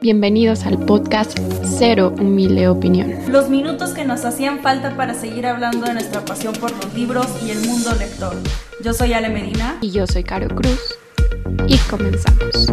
Bienvenidos al podcast Cero Humilde Opinión. Los minutos que nos hacían falta para seguir hablando de nuestra pasión por los libros y el mundo lector. Yo soy Ale Medina. Y yo soy Caro Cruz. Y comenzamos.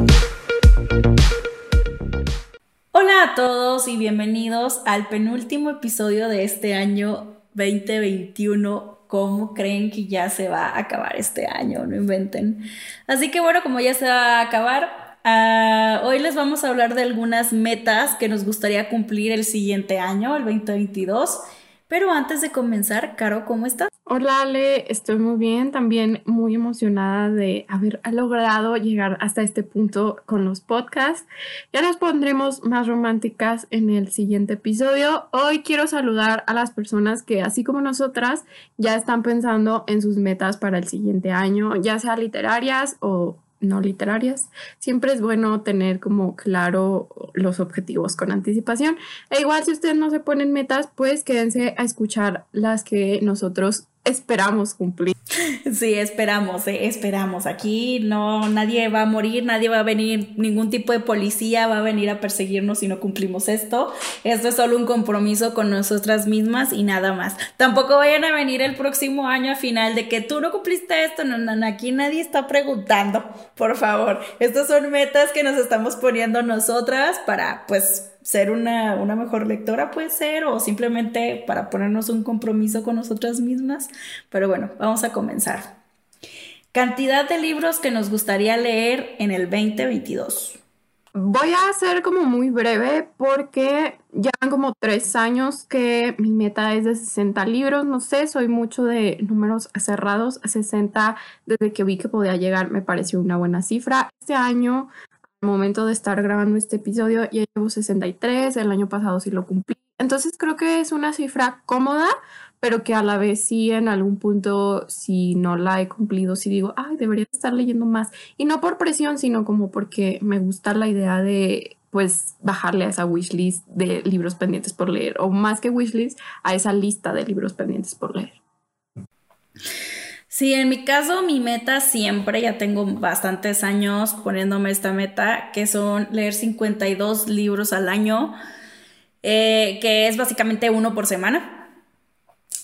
Hola a todos y bienvenidos al penúltimo episodio de este año 2021 cómo creen que ya se va a acabar este año, no inventen. Así que bueno, como ya se va a acabar, uh, hoy les vamos a hablar de algunas metas que nos gustaría cumplir el siguiente año, el 2022. Pero antes de comenzar, Caro, ¿cómo estás? Hola Ale, estoy muy bien, también muy emocionada de haber logrado llegar hasta este punto con los podcasts. Ya nos pondremos más románticas en el siguiente episodio. Hoy quiero saludar a las personas que, así como nosotras, ya están pensando en sus metas para el siguiente año, ya sea literarias o no literarias. Siempre es bueno tener como claro los objetivos con anticipación. E igual si ustedes no se ponen metas, pues quédense a escuchar las que nosotros esperamos cumplir. Sí, esperamos, eh, esperamos. Aquí no, nadie va a morir, nadie va a venir, ningún tipo de policía va a venir a perseguirnos si no cumplimos esto. Esto es solo un compromiso con nosotras mismas y nada más. Tampoco vayan a venir el próximo año a final de que tú no cumpliste esto. No, no, aquí nadie está preguntando, por favor. Estas son metas que nos estamos poniendo nosotras para, pues, ser una, una, mejor lectora puede ser o simplemente para ponernos un compromiso con nosotras mismas. Pero bueno, vamos a comenzar. Cantidad de libros que nos gustaría leer en el 2022. Voy a ser como muy breve porque ya han como tres años que mi meta es de 60 libros. No sé, soy mucho de números cerrados. 60 desde que vi que podía llegar me pareció una buena cifra. Este año momento de estar grabando este episodio ya llevo 63, el año pasado sí lo cumplí. Entonces creo que es una cifra cómoda, pero que a la vez sí en algún punto si no la he cumplido, sí digo, ay, debería estar leyendo más. Y no por presión, sino como porque me gusta la idea de pues bajarle a esa wishlist de libros pendientes por leer, o más que wishlist, a esa lista de libros pendientes por leer. Sí, en mi caso, mi meta siempre, ya tengo bastantes años poniéndome esta meta, que son leer 52 libros al año, eh, que es básicamente uno por semana.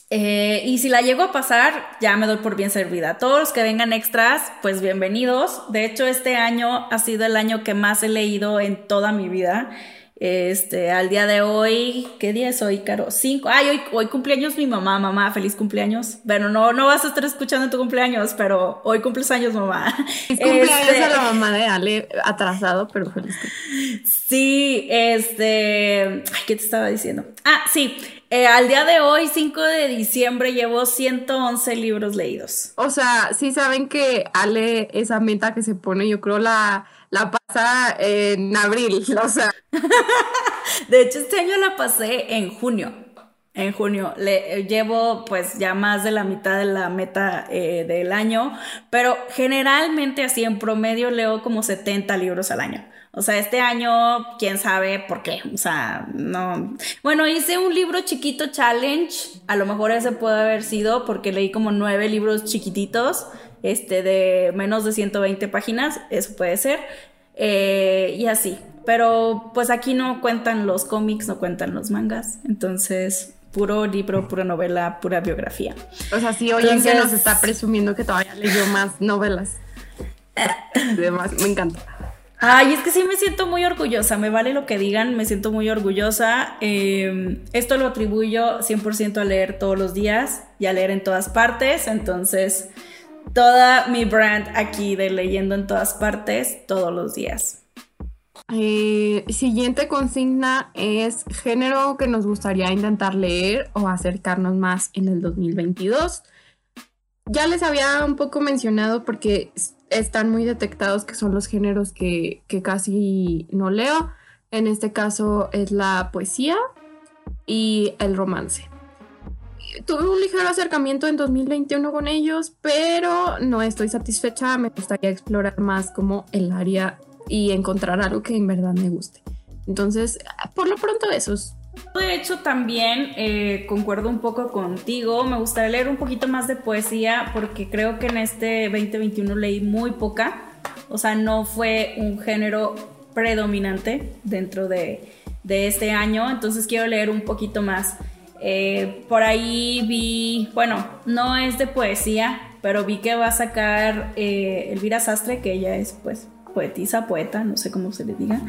Eh, y si la llego a pasar, ya me doy por bien servida. Todos los que vengan extras, pues bienvenidos. De hecho, este año ha sido el año que más he leído en toda mi vida. Este, al día de hoy, ¿qué día es hoy, Caro? Cinco. Ay, hoy, hoy cumpleaños mi mamá, mamá, feliz cumpleaños. Bueno, no, no vas a estar escuchando tu cumpleaños, pero hoy cumples años, mamá. Feliz cumpleaños este, a la mamá de Ale, atrasado, pero feliz Sí, este, ay, ¿qué te estaba diciendo? Ah, sí, eh, al día de hoy, 5 de diciembre, llevo 111 libros leídos. O sea, sí saben que Ale, esa meta que se pone, yo creo la la en abril, o sea. de hecho, este año la pasé en junio. En junio le llevo pues ya más de la mitad de la meta eh, del año, pero generalmente así en promedio leo como 70 libros al año. O sea, este año, quién sabe por qué. O sea, no. Bueno, hice un libro chiquito challenge. A lo mejor ese puede haber sido porque leí como nueve libros chiquititos este, de menos de 120 páginas, eso puede ser, eh, y así. Pero pues aquí no cuentan los cómics, no cuentan los mangas, entonces puro libro, pura novela, pura biografía. O sea, sí, oye, que nos está presumiendo que todavía leyó más novelas. Además, me encanta. Ay, es que sí me siento muy orgullosa, me vale lo que digan, me siento muy orgullosa. Em, esto lo atribuyo 100% a leer todos los días y a leer en todas partes, entonces toda mi brand aquí de leyendo en todas partes todos los días. Eh, siguiente consigna es género que nos gustaría intentar leer o acercarnos más en el 2022. Ya les había un poco mencionado porque están muy detectados que son los géneros que, que casi no leo. En este caso es la poesía y el romance tuve un ligero acercamiento en 2021 con ellos, pero no estoy satisfecha. Me gustaría explorar más como el área y encontrar algo que en verdad me guste. Entonces, por lo pronto esos. De hecho, también eh, concuerdo un poco contigo. Me gustaría leer un poquito más de poesía porque creo que en este 2021 leí muy poca. O sea, no fue un género predominante dentro de, este año, entonces quiero leer un poquito más. Eh, por ahí vi, bueno, no es de poesía, pero vi que va a sacar eh, Elvira Sastre, que ella es pues poetisa, poeta, no sé cómo se le diga.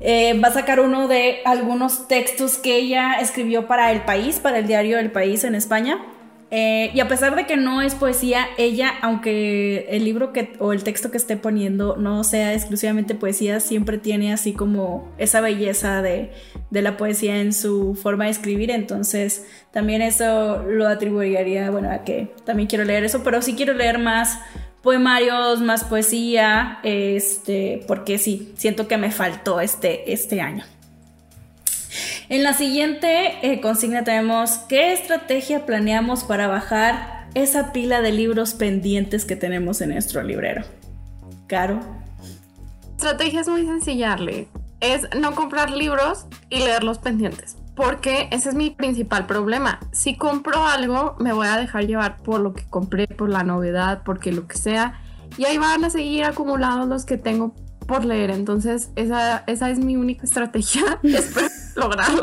Eh, va a sacar uno de algunos textos que ella escribió para El País, para el diario El País en España. Eh, y a pesar de que no es poesía, ella, aunque el libro que, o el texto que esté poniendo no sea exclusivamente poesía, siempre tiene así como esa belleza de, de la poesía en su forma de escribir. Entonces, también eso lo atribuiría, bueno, a que también quiero leer eso, pero sí quiero leer más poemarios, más poesía, este, porque sí, siento que me faltó este, este año. En la siguiente eh, consigna tenemos qué estrategia planeamos para bajar esa pila de libros pendientes que tenemos en nuestro librero. Caro. Estrategia es muy sencilla, Es no comprar libros y leer los pendientes porque ese es mi principal problema. Si compro algo, me voy a dejar llevar por lo que compré, por la novedad, porque lo que sea, y ahí van a seguir acumulados los que tengo por leer. Entonces, esa, esa es mi única estrategia, espero lograrla.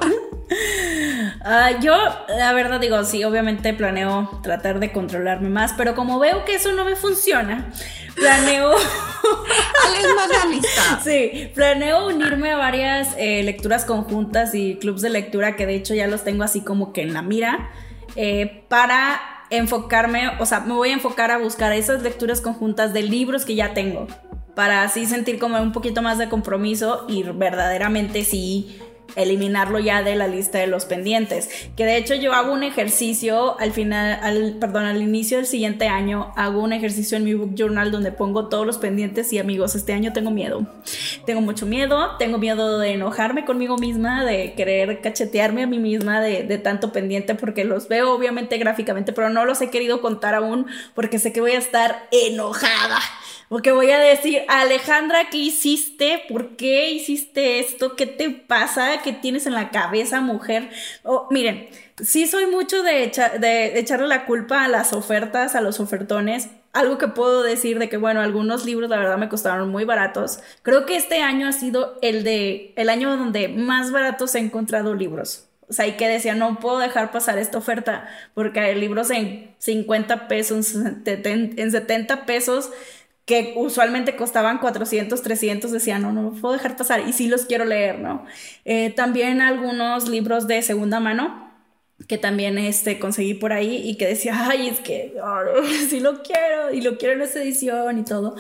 Ah, yo, la verdad digo, sí, obviamente planeo tratar de controlarme más, pero como veo que eso no me funciona, planeo... es más realista. Sí, planeo unirme a varias eh, lecturas conjuntas y clubs de lectura que de hecho ya los tengo así como que en la mira, eh, para enfocarme, o sea, me voy a enfocar a buscar esas lecturas conjuntas de libros que ya tengo, para así sentir como un poquito más de compromiso y verdaderamente sí eliminarlo ya de la lista de los pendientes. Que de hecho yo hago un ejercicio al final, al, perdón, al inicio del siguiente año, hago un ejercicio en mi book journal donde pongo todos los pendientes y amigos, este año tengo miedo. Tengo mucho miedo, tengo miedo de enojarme conmigo misma, de querer cachetearme a mí misma de, de tanto pendiente porque los veo obviamente gráficamente, pero no los he querido contar aún porque sé que voy a estar enojada porque voy a decir, Alejandra, ¿qué hiciste? ¿Por qué hiciste esto? ¿Qué te pasa? ¿Qué tienes en la cabeza, mujer? Oh, miren, sí soy mucho de, de echarle la culpa a las ofertas, a los ofertones. Algo que puedo decir de que, bueno, algunos libros la verdad me costaron muy baratos. Creo que este año ha sido el de el año donde más baratos he encontrado libros. O sea, y que decía, no puedo dejar pasar esta oferta porque hay libros en 50 pesos, en 70 pesos que usualmente costaban 400, 300, decía, no, no puedo dejar pasar y sí los quiero leer, ¿no? Eh, también algunos libros de segunda mano que también este, conseguí por ahí y que decía, ay, es que sí lo quiero y lo quiero en esta edición y todo.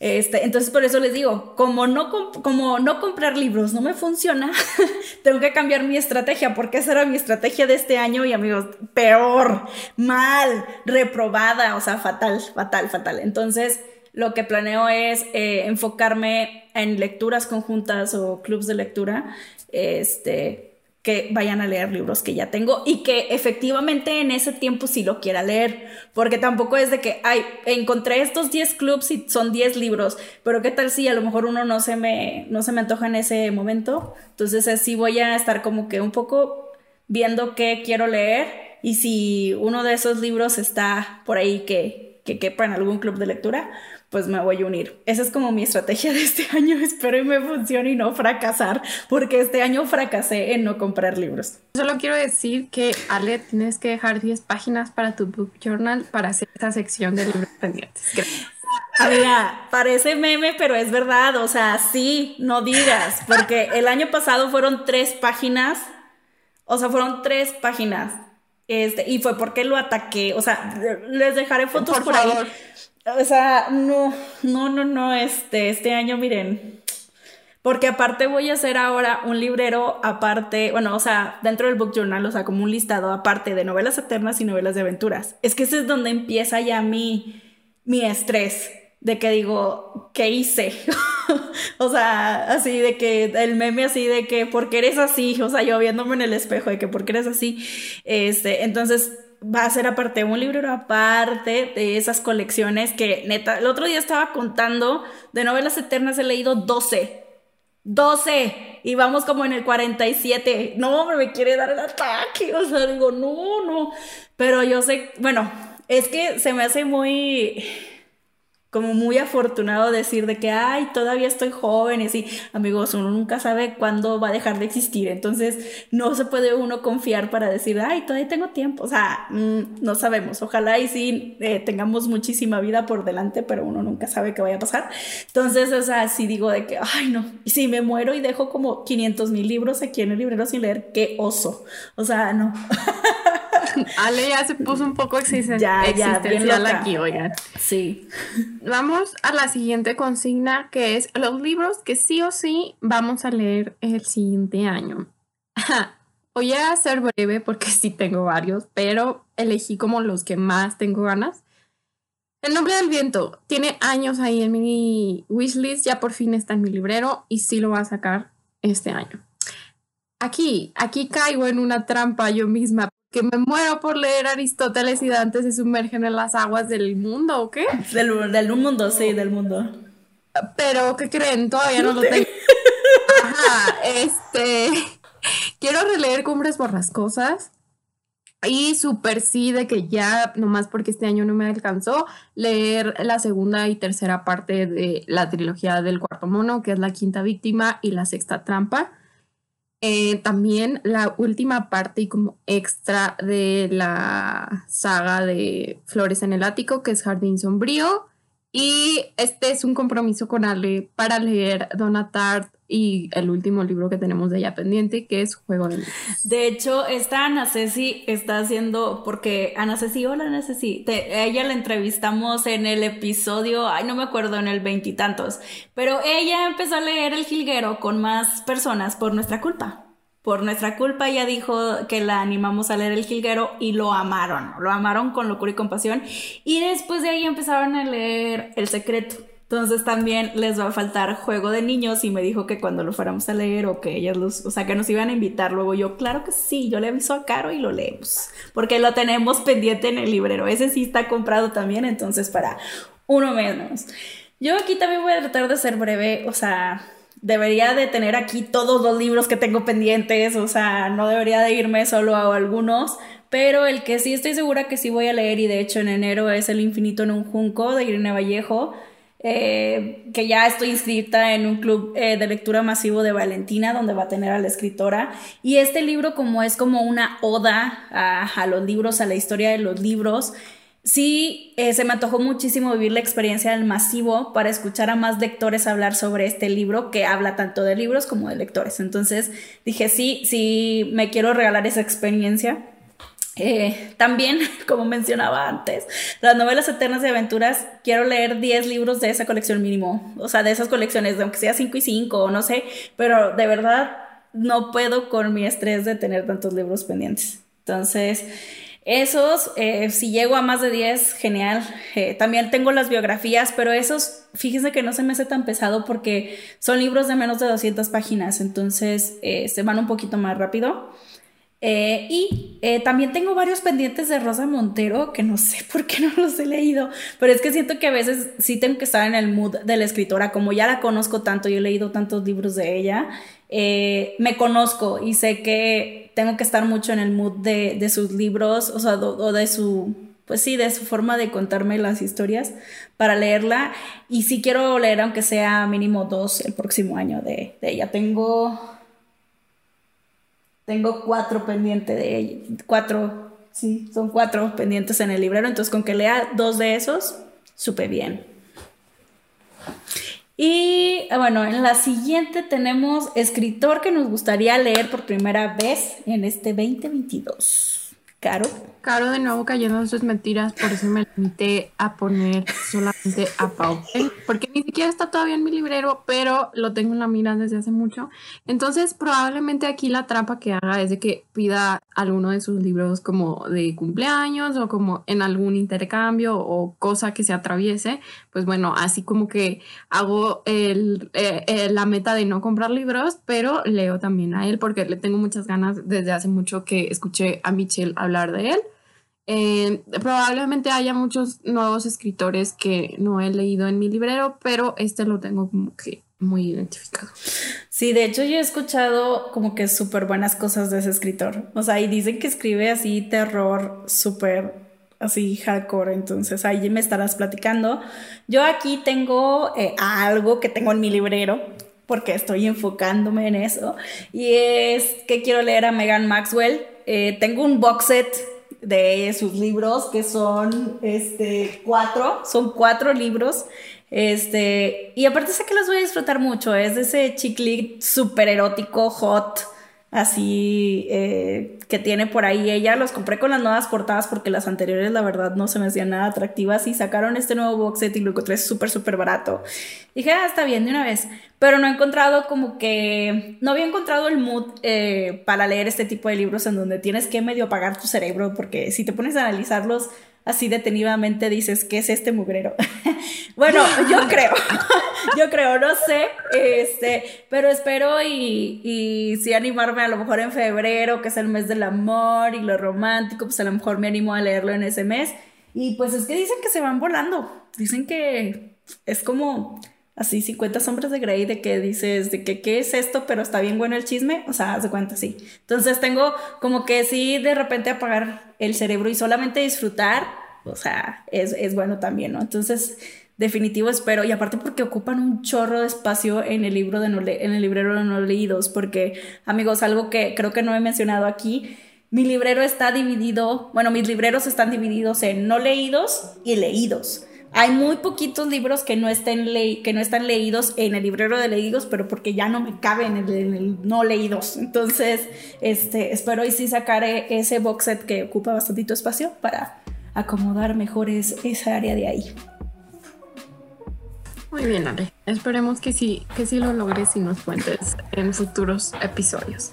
Este, entonces por eso les digo, como no, como no comprar libros no me funciona, tengo que cambiar mi estrategia, porque esa era mi estrategia de este año y amigos, peor, mal, reprobada, o sea, fatal, fatal, fatal. Entonces, lo que planeo es eh, enfocarme en lecturas conjuntas o clubs de lectura, este, que vayan a leer libros que ya tengo y que efectivamente en ese tiempo sí lo quiera leer, porque tampoco es de que, ay, encontré estos 10 clubs y son 10 libros, pero qué tal si a lo mejor uno no se me, no se me antoja en ese momento, entonces así voy a estar como que un poco viendo qué quiero leer y si uno de esos libros está por ahí que, que quepa en algún club de lectura, pues me voy a unir. Esa es como mi estrategia de este año. Espero y me funcione y no fracasar, porque este año fracasé en no comprar libros. Solo quiero decir que, Ale, tienes que dejar 10 páginas para tu book journal para hacer esta sección de libros pendientes. Mira, parece meme, pero es verdad. O sea, sí, no digas, porque el año pasado fueron tres páginas. O sea, fueron tres páginas. Este, y fue porque lo ataqué. O sea, les dejaré fotos por, favor. ahí o sea, no, no, no, no, este, este año, miren. Porque aparte voy a hacer ahora un librero aparte, bueno, o sea, dentro del book journal, o sea, como un listado aparte de novelas eternas y novelas de aventuras. Es que ese es donde empieza ya mi, mi estrés de que digo, ¿qué hice? o sea, así de que el meme así de que, ¿por qué eres así? O sea, yo viéndome en el espejo de que, ¿por qué eres así? Este, entonces va a ser aparte, un libro aparte de esas colecciones que neta, el otro día estaba contando de novelas eternas, he leído 12. 12 y vamos como en el 47. No, hombre, me quiere dar el ataque. O sea, digo, no, no. Pero yo sé, bueno, es que se me hace muy como muy afortunado decir de que, ay, todavía estoy joven y así, amigos, uno nunca sabe cuándo va a dejar de existir, entonces no se puede uno confiar para decir, ay, todavía tengo tiempo, o sea, mm, no sabemos, ojalá y sí eh, tengamos muchísima vida por delante, pero uno nunca sabe qué vaya a pasar, entonces, o sea, si digo de que, ay, no, y si me muero y dejo como 500 mil libros aquí en el librero sin leer, qué oso, o sea, no. Ale ya se puso un poco existencial, ya, ya, aquí, oigan. Sí. Vamos a la siguiente consigna, que es los libros que sí o sí vamos a leer el siguiente año. Voy a ser breve porque sí tengo varios, pero elegí como los que más tengo ganas. El nombre del viento tiene años ahí en mi wishlist, ya por fin está en mi librero y sí lo va a sacar este año. Aquí, aquí caigo en una trampa yo misma que me muero por leer Aristóteles y Dante se sumergen en las aguas del mundo, ¿o qué? Del, del mundo, sí, del mundo. Pero, ¿qué creen? Todavía no lo tengo. Ajá, este. Quiero releer Cumbres Borrascosas. Y súper sí de que ya, nomás porque este año no me alcanzó, leer la segunda y tercera parte de la trilogía del cuarto mono, que es la quinta víctima y la sexta trampa. Eh, también la última parte y como extra de la saga de Flores en el Ático, que es Jardín Sombrío. Y este es un compromiso con Ale para leer Donatart y el último libro que tenemos de ella pendiente, que es Juego de Libros. De hecho, esta Ana Ceci está haciendo, porque Ana Ceci, hola Ana Ceci, ella la entrevistamos en el episodio, ay, no me acuerdo, en el veintitantos, pero ella empezó a leer El Jilguero con más personas por nuestra culpa por nuestra culpa ella dijo que la animamos a leer El Jilguero y lo amaron, lo amaron con locura y compasión. Y después de ahí empezaron a leer El Secreto. Entonces también les va a faltar juego de niños y me dijo que cuando lo fuéramos a leer o que ellas los, o sea, que nos iban a invitar. Luego yo, claro que sí, yo le aviso a Caro y lo leemos, porque lo tenemos pendiente en el librero. Ese sí está comprado también, entonces para uno menos. Yo aquí también voy a tratar de ser breve, o sea, debería de tener aquí todos los libros que tengo pendientes, o sea, no debería de irme solo a algunos, pero el que sí estoy segura que sí voy a leer y de hecho en enero es El infinito en un junco de Irene Vallejo. Eh, que ya estoy inscrita en un club eh, de lectura masivo de Valentina, donde va a tener a la escritora. Y este libro, como es como una oda a, los libros, a la historia de los libros, sí eh, se me antojó muchísimo vivir la experiencia del masivo para escuchar a más lectores hablar sobre este libro, que habla tanto de libros como de lectores. Entonces dije, sí, sí, me quiero regalar esa experiencia. Eh, también, como mencionaba antes, las novelas eternas de aventuras, quiero leer 10 libros de esa colección mínimo, o sea, de esas colecciones, aunque sea 5 y 5, no sé, pero de verdad no puedo con mi estrés de tener tantos libros pendientes. Entonces, esos, eh, si llego a más de 10, genial. Eh, también tengo las biografías, pero esos, fíjense que no se me hace tan pesado porque son libros de menos de 200 páginas, entonces se van un poquito más rápido. Eh, y eh, también tengo varios pendientes de Rosa Montero que no sé por qué no los he leído, pero es que siento que a veces sí tengo que estar en el mood de la escritora, como ya la conozco tanto y he leído tantos libros de ella, eh, me conozco y sé que tengo que estar mucho en el mood de, sus libros, o sea, o de su, pues sí, de su forma de contarme las historias para leerla. Y sí quiero leer, aunque sea mínimo dos el próximo año de, de ella. Tengo tengo cuatro pendientes de ella, cuatro, sí, son cuatro pendientes en el librero, entonces con que lea dos de esos, supe bien. Y bueno, en la siguiente tenemos escritor que nos gustaría leer por primera vez en este 2022. Caro. Caro de nuevo cayendo en sus mentiras, por eso me limité a poner solamente a Pau, porque ni siquiera está todavía en mi librero, pero lo tengo en la mira desde hace mucho. Entonces, probablemente aquí la trampa que haga es de que pida alguno de sus libros como de cumpleaños o como en algún intercambio o cosa que se atraviese. Pues bueno, así como que hago el, eh, eh, la meta de no comprar libros, pero leo también a él porque le tengo muchas ganas desde hace mucho que escuché a Michelle hablar de él. Eh, probablemente haya muchos nuevos escritores que no he leído en mi librero, pero este lo tengo como que muy identificado. Sí, de hecho yo he escuchado como que súper buenas cosas de ese escritor. O sea, y dicen que escribe así terror súper así hardcore, entonces ahí me estarás platicando. Yo aquí tengo eh, algo que tengo en mi librero, porque estoy enfocándome en eso, y es que quiero leer a Megan Maxwell. Eh, tengo un box set de sus libros, que son este, cuatro, son cuatro libros. Este, y aparte sé que los voy a disfrutar mucho, es de ese chiclit super erótico, hot, así eh, que tiene por ahí ella. Los compré con las nuevas portadas porque las anteriores la verdad no se me hacían nada atractivas y sacaron este nuevo box set y lo encontré súper súper barato. Dije, ah, está bien de una vez, pero no he encontrado como que, no había encontrado el mood eh, para leer este tipo de libros en donde tienes que medio apagar tu cerebro porque si te pones a analizarlos así detenidamente dices, ¿qué es este mugrero? bueno, yo creo, yo creo, no sé, este, pero espero y, y sí animarme a lo mejor en febrero, que es el mes del amor y lo romántico, pues a lo mejor me animo a leerlo en ese mes. Y pues es que dicen que se van volando, dicen que es como así 50 sombras de Grey de que dices de que qué es esto, pero está bien bueno el chisme, o sea, haz de cuenta, sí. Entonces tengo como que sí de repente apagar el cerebro y solamente disfrutar, o sea, es, es bueno también, ¿no? Entonces, definitivo espero, y aparte porque ocupan un chorro de espacio en el libro de en el librero de no leídos, porque amigos, algo que creo que no he mencionado aquí, mi librero está dividido, bueno, mis libreros están divididos en no leídos y leídos. Hay muy poquitos libros que no, que no están leídos en el librero de leídos, pero porque ya no me caben en el, no leídos. Entonces, este, espero y sí sacar ese box set que ocupa bastante espacio para acomodar mejor esa área de ahí. Muy bien, Ale. Esperemos que sí, que sí lo logres y nos cuentes en futuros episodios.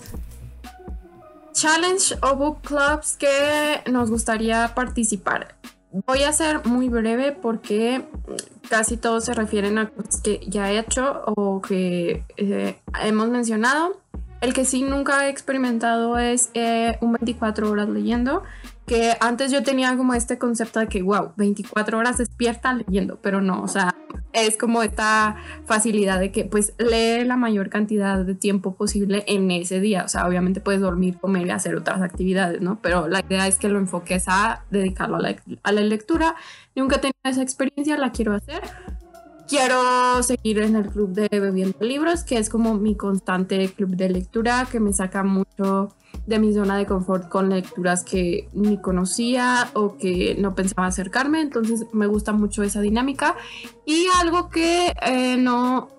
Challenge o book clubs que nos gustaría participar. Voy a ser muy breve porque casi todos se refieren a cosas que ya he hecho o que eh, hemos mencionado. El que sí nunca he experimentado es eh, un 24 horas leyendo que antes yo tenía como este concepto de que, wow, 24 horas despierta leyendo, pero no, o sea, es como esta facilidad de que pues lee la mayor cantidad de tiempo posible en ese día, o sea, obviamente puedes dormir, comer y hacer otras actividades, ¿no? Pero la idea es que lo enfoques a dedicarlo a la, a la lectura. Nunca he tenido esa experiencia, la quiero hacer. Quiero seguir en el club de Bebiendo Libros, que es como mi constante club de lectura, que me saca mucho de mi zona de confort con lecturas que ni conocía o que no pensaba acercarme. Entonces me gusta mucho esa dinámica. Y algo que eh, no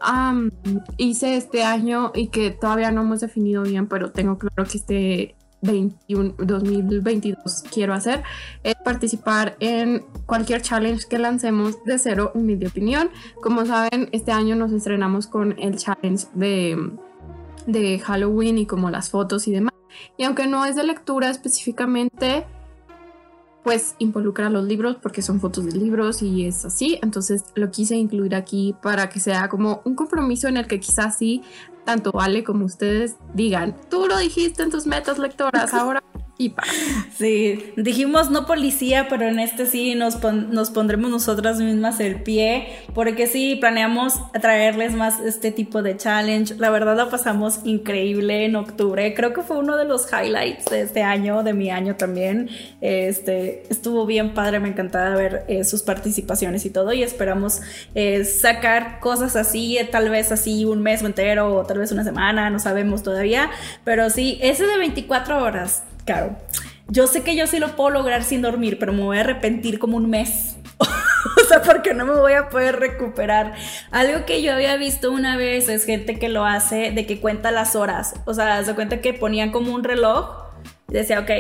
hice este año y que todavía no hemos definido bien, pero tengo claro que este 21, 2022 quiero hacer es participar en cualquier challenge que lancemos de cero humilde opinión. Como saben, este año nos estrenamos con el challenge de, de Halloween y como las fotos y demás. Y aunque no es de lectura específicamente, pues involucra los libros porque son fotos de libros y es así. Entonces lo quise incluir aquí para que sea como un compromiso en el que quizás sí, tanto Vale como ustedes digan, tú lo dijiste en tus metas lectoras, ahora y Sí, dijimos no policía, pero en este sí nos, nos pondremos nosotras mismas el pie, porque sí, planeamos traerles más este tipo de challenge. La verdad la pasamos increíble en octubre, creo que fue uno de los highlights de este año, de mi año también. Este, estuvo bien padre, me encantaba ver eh, sus participaciones y todo, y esperamos eh, sacar cosas así, eh, tal vez así un mes entero o tal vez una semana, no sabemos todavía, pero sí, ese de 24 horas Claro. Yo sé que yo sí lo puedo lograr sin dormir, pero me voy a arrepentir como un mes. o sea, porque no me voy a poder recuperar. Algo que yo había visto una vez es gente que lo hace de que cuenta las horas. O sea, se cuenta que ponían como un reloj decía, ok,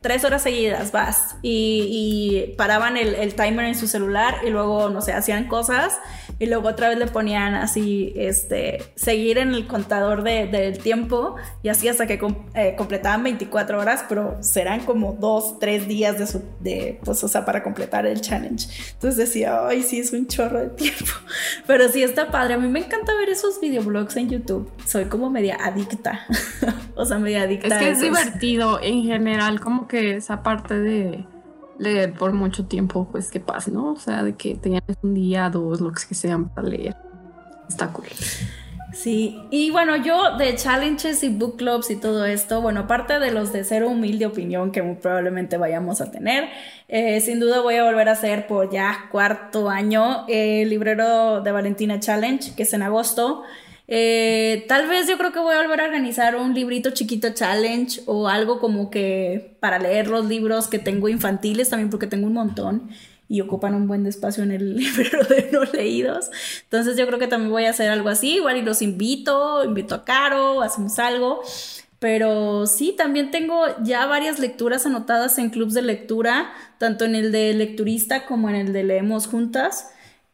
tres horas seguidas vas. Y, paraban el, el, timer en su celular y luego, no sé, hacían cosas y luego otra vez le ponían así, este, seguir en el contador del tiempo y así hasta que eh, completaban 24 horas, pero serán como dos, tres días de, su, de, pues, o sea, para completar el challenge. Entonces decía, ay, sí, es un chorro de tiempo, pero sí está padre. A mí me encanta ver esos videoblogs en YouTube. Soy como media adicta, o sea, media adicta. Es que es divertido en general, como que esa parte de leer por mucho tiempo, pues qué pasa, ¿no? O sea, de que tengas un día, dos, lo que sean para leer. Está cool. Sí, y bueno, yo de challenges y book clubs y todo esto, bueno, aparte de los de cero humilde opinión que muy probablemente vayamos a tener, eh, sin duda voy a volver a hacer por ya cuarto año el librero de Valentina Challenge, que es en agosto. Eh, tal vez yo creo que voy a volver a organizar un librito chiquito challenge o algo como que para leer los libros que tengo infantiles también porque tengo un montón y ocupan un buen espacio en el librero de no leídos. Entonces yo creo que también voy a hacer algo así, igual y los invito, invito a Caro, hacemos algo. Pero sí, también tengo ya varias lecturas anotadas en clubs de lectura, tanto en el de lecturista como en el de leemos juntas.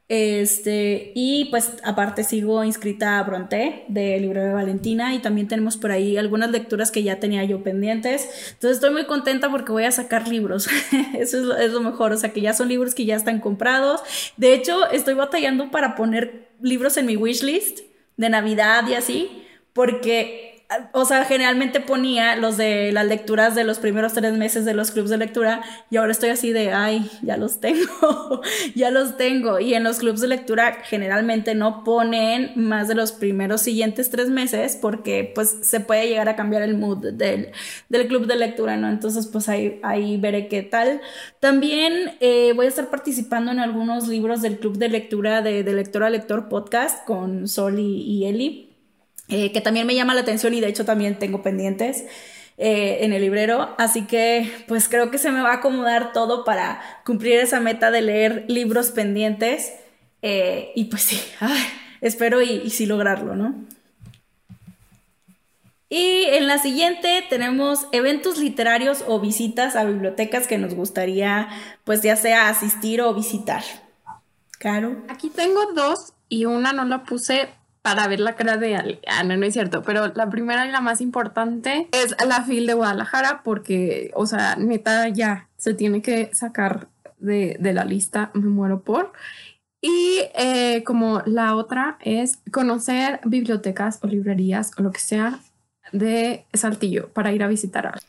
Este, y pues aparte sigo inscrita a Bronte de Libro de Valentina y también tenemos por ahí algunas lecturas que ya tenía yo pendientes. Entonces estoy muy contenta porque voy a sacar libros. Eso es lo, es lo, mejor, o sea que ya son libros que ya están comprados. De hecho, estoy batallando para poner libros en mi wishlist de Navidad y así, porque o sea, generalmente ponía los de las lecturas de los primeros tres meses de los clubs de lectura y ahora estoy así de, ay, ya los tengo, ya los tengo. Y en los clubs de lectura generalmente no ponen más de los primeros siguientes tres meses porque pues se puede llegar a cambiar el mood del, del club de lectura, ¿no? Entonces pues ahí, ahí veré qué tal. También eh, voy a estar participando en algunos libros del club de lectura de, de lector a lector podcast con Sol y, y Eli eh, que también me llama la atención y de hecho también tengo pendientes eh, en el librero. Así que pues creo que se me va a acomodar todo para cumplir esa meta de leer libros pendientes. Eh, y pues sí, espero y, sí lograrlo, ¿no? Y en la siguiente tenemos eventos literarios o visitas a bibliotecas que nos gustaría, pues ya sea asistir o visitar. Caro. Aquí tengo dos y una no la puse para ver la cara de Ale. Ah, no, no es cierto, pero la primera y la más importante es la FIL de Guadalajara porque, o sea, neta ya se tiene que sacar de, de la lista, me muero por. Y eh, como la otra es conocer bibliotecas o librerías o lo que sea de Saltillo para ir a visitar.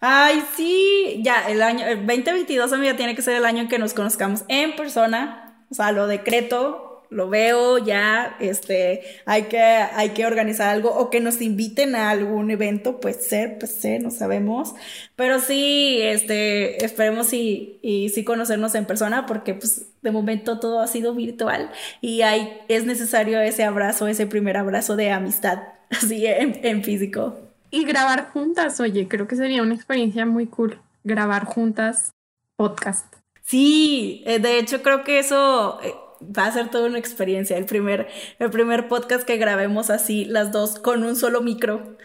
Ay, sí, ya el año, el 2022 amiga tiene que ser el año en que nos conozcamos en persona, o sea, lo decreto lo veo ya, este, hay que, hay que organizar algo o que nos inviten a algún evento, pues ser, pues ser, no sabemos, pero sí, este, esperemos y, y sí conocernos en persona porque pues de momento todo ha sido virtual y hay, es necesario ese abrazo, ese primer abrazo de amistad, así en, en físico. Y grabar juntas, oye, creo que sería una experiencia muy cool, grabar juntas podcast. Sí, eh, de hecho creo que eso eh, va a ser toda una experiencia. El primer, el primer podcast que grabemos así, las dos con un solo micro.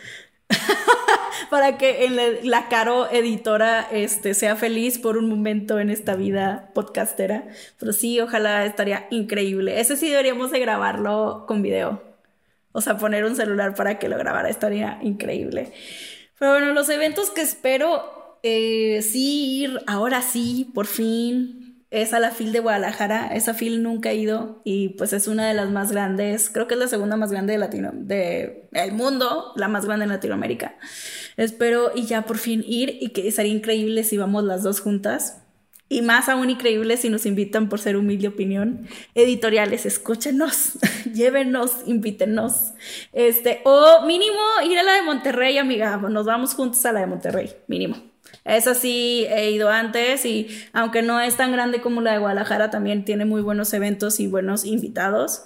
para que en la, Caro editora este, sea feliz por un momento en esta vida podcastera. Pero sí, ojalá estaría increíble. Ese sí deberíamos de grabarlo con video. O sea, poner un celular para que lo grabara. Estaría increíble. Pero bueno, los eventos que espero eh, sí ir, ahora sí, por fin, es a la FIL de Guadalajara. Esa FIL nunca he ido y pues es una de las más grandes, creo que es la segunda más grande de Latino, de el mundo, la más grande en Latinoamérica. Espero y ya por fin ir y que sería increíble si vamos las dos juntas. Y más aún increíble si nos invitan por ser humilde opinión. Editoriales, escúchenos, llévenos, invítenos. Este, o mínimo ir a la de Monterrey, amiga. Nos vamos juntos a la de Monterrey, mínimo. Esa sí he ido antes y aunque no es tan grande como la de Guadalajara, también tiene muy buenos eventos y buenos invitados.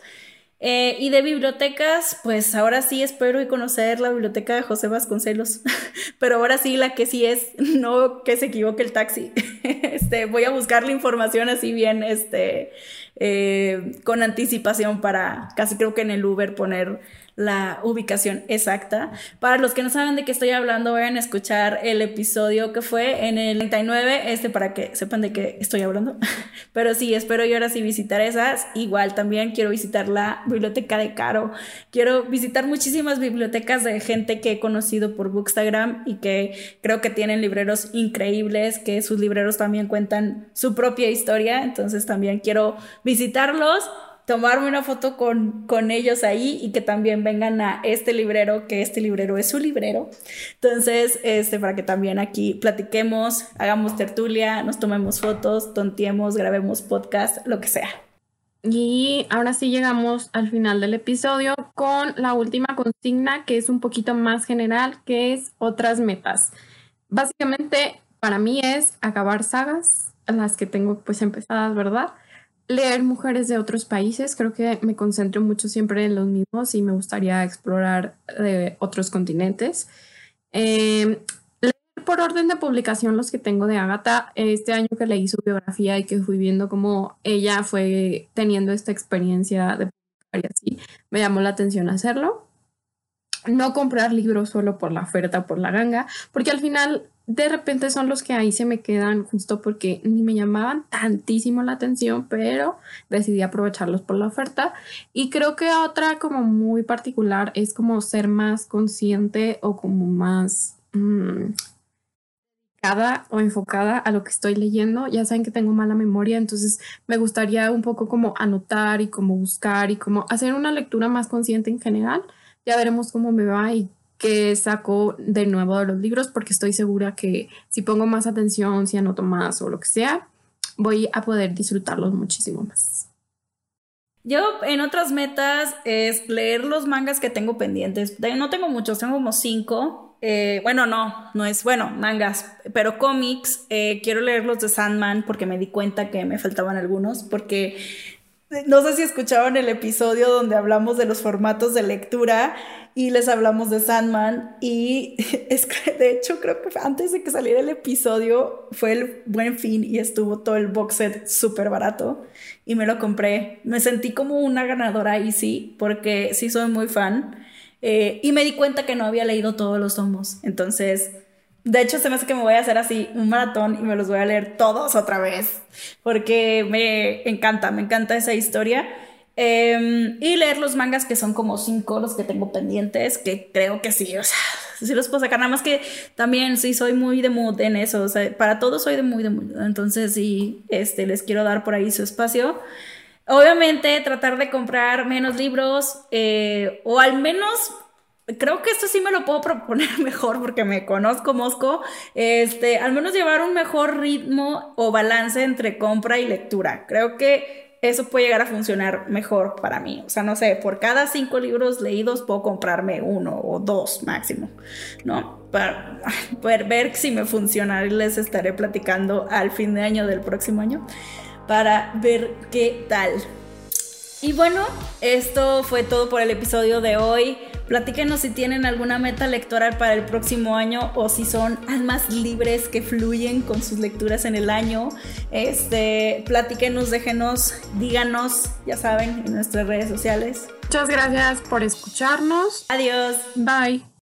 Eh, y de bibliotecas, pues ahora sí espero y conocer la biblioteca de José Vasconcelos, pero ahora sí la que sí es, no que se equivoque el taxi. este, voy a buscar la información así bien, este, eh, con anticipación para casi creo que en el Uber poner la ubicación exacta. Para los que no saben de qué estoy hablando, vayan a escuchar el episodio que fue en el 39, este para que sepan de qué estoy hablando. Pero sí, espero yo ahora sí visitar esas. Igual también quiero visitar la biblioteca de Caro. Quiero visitar muchísimas bibliotecas de gente que he conocido por Bookstagram y que creo que tienen libreros increíbles, que sus libreros también cuentan su propia historia. Entonces también quiero visitarlos tomarme una foto con, con ellos ahí y que también vengan a este librero, que este librero es su librero. Entonces, este, para que también aquí platiquemos, hagamos tertulia, nos tomemos fotos, tontiemos, grabemos podcast, lo que sea. Y ahora sí llegamos al final del episodio con la última consigna que es un poquito más general, que es otras metas. Básicamente para mí es acabar sagas, las que tengo pues empezadas, ¿verdad? Leer mujeres de otros países, creo que me concentro mucho siempre en los mismos y me gustaría explorar de otros continentes. Eh, por orden de publicación los que tengo de Agatha. Este año que leí su biografía y que fui viendo cómo ella fue teniendo esta experiencia de publicar y así, me llamó la atención hacerlo. No comprar libros solo por la oferta, por la ganga, porque al final de repente son los que ahí se me quedan justo porque ni me llamaban tantísimo la atención, pero decidí aprovecharlos por la oferta. Y creo que otra como muy particular es como ser más consciente o como más... Mm, o enfocada a lo que estoy leyendo. Ya saben que tengo mala memoria, entonces me gustaría un poco como anotar y como buscar y como hacer una lectura más consciente en general. Ya veremos cómo me va y qué saco de nuevo de los libros, porque estoy segura que si pongo más atención, si anoto más o lo que sea, voy a poder disfrutarlos muchísimo más. Yo en otras metas es leer los mangas que tengo pendientes. No tengo muchos, tengo como cinco, eh, bueno, no, no es, bueno, mangas, pero cómics, eh, quiero leer los de Sandman porque me di cuenta que me faltaban algunos, porque no sé si escuchaban el episodio donde hablamos de los formatos de lectura y les hablamos de Sandman y es que de hecho creo que antes de que saliera el episodio fue el buen fin y estuvo todo el box set súper barato y me lo compré. Me sentí como una ganadora ahí sí, porque sí soy muy fan. Eh, y me di cuenta que no había leído todos los tomos. Entonces, de hecho, se me hace que me voy a hacer así un maratón y me los voy a leer todos otra vez. Porque me encanta, me encanta esa historia. Em, y leer los mangas que son como cinco los que tengo pendientes, que creo que sí, o sea, sí los puedo sacar, nada más que también sí soy muy de mood en eso, o sea, para todos soy de muy de mood, entonces sí, este, les quiero dar por ahí su espacio. Obviamente tratar de comprar menos libros eh, o al menos creo que esto sí me lo puedo proponer mejor porque me conozco Mosco, este, al menos llevar un mejor ritmo o balance entre compra y lectura. Creo que eso puede llegar a funcionar mejor para mí. O sea, no sé, por cada cinco libros leídos puedo comprarme uno o dos máximo, ¿no? Para poder ver si me funciona y les estaré platicando al fin de año del próximo año para ver qué tal. Y bueno, esto fue todo por el episodio de hoy. Platíquenos si tienen alguna meta electoral para el próximo año o si son almas libres que fluyen con sus lecturas en el año. Este, platíquenos, déjenos, díganos, ya saben, en nuestras redes sociales. Muchas gracias por escucharnos. Adiós. Bye.